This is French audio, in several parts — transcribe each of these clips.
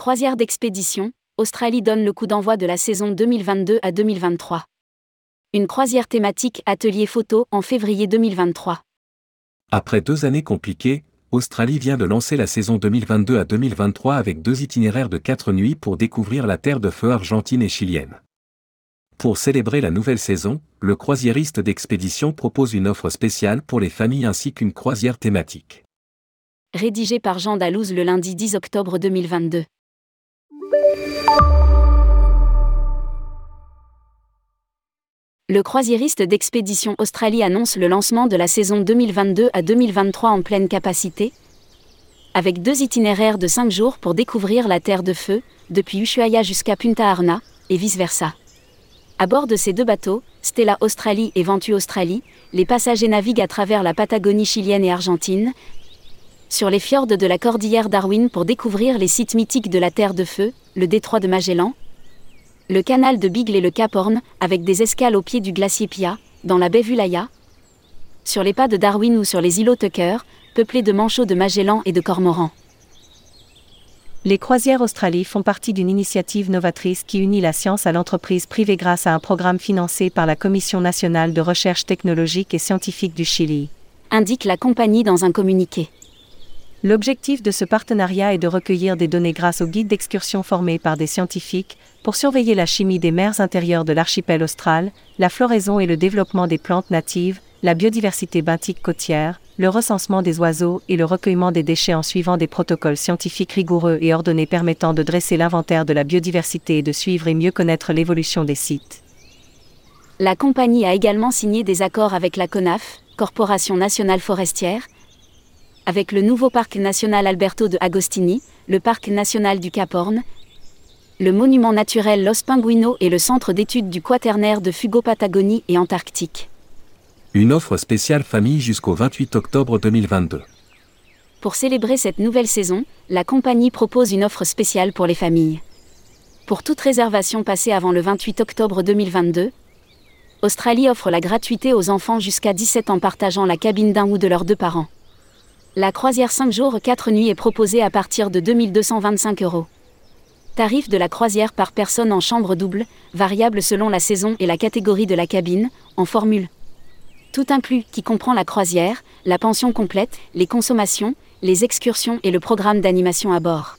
Croisière d'expédition, Australie donne le coup d'envoi de la saison 2022 à 2023. Une croisière thématique atelier photo en février 2023. Après deux années compliquées, Australie vient de lancer la saison 2022 à 2023 avec deux itinéraires de quatre nuits pour découvrir la terre de feu argentine et chilienne. Pour célébrer la nouvelle saison, le croisiériste d'expédition propose une offre spéciale pour les familles ainsi qu'une croisière thématique. Rédigé par Jean Dalouse le lundi 10 octobre 2022. Le croisiériste d'expédition Australie annonce le lancement de la saison 2022 à 2023 en pleine capacité, avec deux itinéraires de 5 jours pour découvrir la Terre de Feu, depuis Ushuaia jusqu'à Punta Arna, et vice-versa. À bord de ces deux bateaux, Stella Australie et Ventu Australie, les passagers naviguent à travers la Patagonie chilienne et argentine, sur les fjords de la cordillère Darwin pour découvrir les sites mythiques de la Terre de Feu, le détroit de Magellan, le canal de Beagle et le Cap Horn, avec des escales au pied du glacier Pia, dans la baie Vulaya, sur les pas de Darwin ou sur les îlots Tucker, peuplés de manchots de Magellan et de cormorans. Les croisières Australie font partie d'une initiative novatrice qui unit la science à l'entreprise privée grâce à un programme financé par la Commission nationale de recherche technologique et scientifique du Chili. Indique la compagnie dans un communiqué. L'objectif de ce partenariat est de recueillir des données grâce aux guides d'excursion formés par des scientifiques, pour surveiller la chimie des mers intérieures de l'archipel austral, la floraison et le développement des plantes natives, la biodiversité benthique côtière, le recensement des oiseaux et le recueillement des déchets en suivant des protocoles scientifiques rigoureux et ordonnés permettant de dresser l'inventaire de la biodiversité et de suivre et mieux connaître l'évolution des sites. La compagnie a également signé des accords avec la CONAF, Corporation nationale forestière, avec le nouveau parc national Alberto de Agostini, le parc national du Cap Horn, le monument naturel Los Pinguinos et le centre d'études du Quaternaire de Fugo Patagonie et Antarctique. Une offre spéciale famille jusqu'au 28 octobre 2022. Pour célébrer cette nouvelle saison, la compagnie propose une offre spéciale pour les familles. Pour toute réservation passée avant le 28 octobre 2022, Australie offre la gratuité aux enfants jusqu'à 17 ans partageant la cabine d'un ou de leurs deux parents. La croisière 5 jours 4 nuits est proposée à partir de 2225 euros. Tarif de la croisière par personne en chambre double, variable selon la saison et la catégorie de la cabine, en formule. Tout inclus, qui comprend la croisière, la pension complète, les consommations, les excursions et le programme d'animation à bord.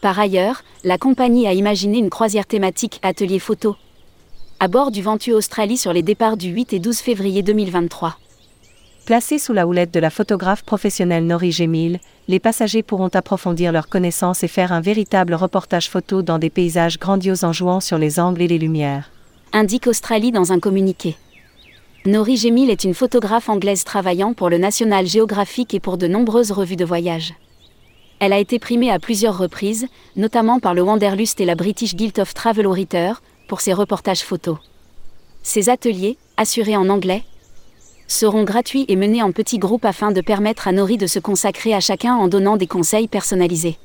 Par ailleurs, la compagnie a imaginé une croisière thématique atelier photo. À bord du Ventu Australie sur les départs du 8 et 12 février 2023. Placés sous la houlette de la photographe professionnelle Nori Gemil, les passagers pourront approfondir leurs connaissances et faire un véritable reportage photo dans des paysages grandioses en jouant sur les angles et les lumières. Indique Australie dans un communiqué. Nori Gemil est une photographe anglaise travaillant pour le National Geographic et pour de nombreuses revues de voyage. Elle a été primée à plusieurs reprises, notamment par le Wanderlust et la British Guild of Travel Writers, pour ses reportages photos. Ses ateliers, assurés en anglais, seront gratuits et menés en petits groupes afin de permettre à Nori de se consacrer à chacun en donnant des conseils personnalisés.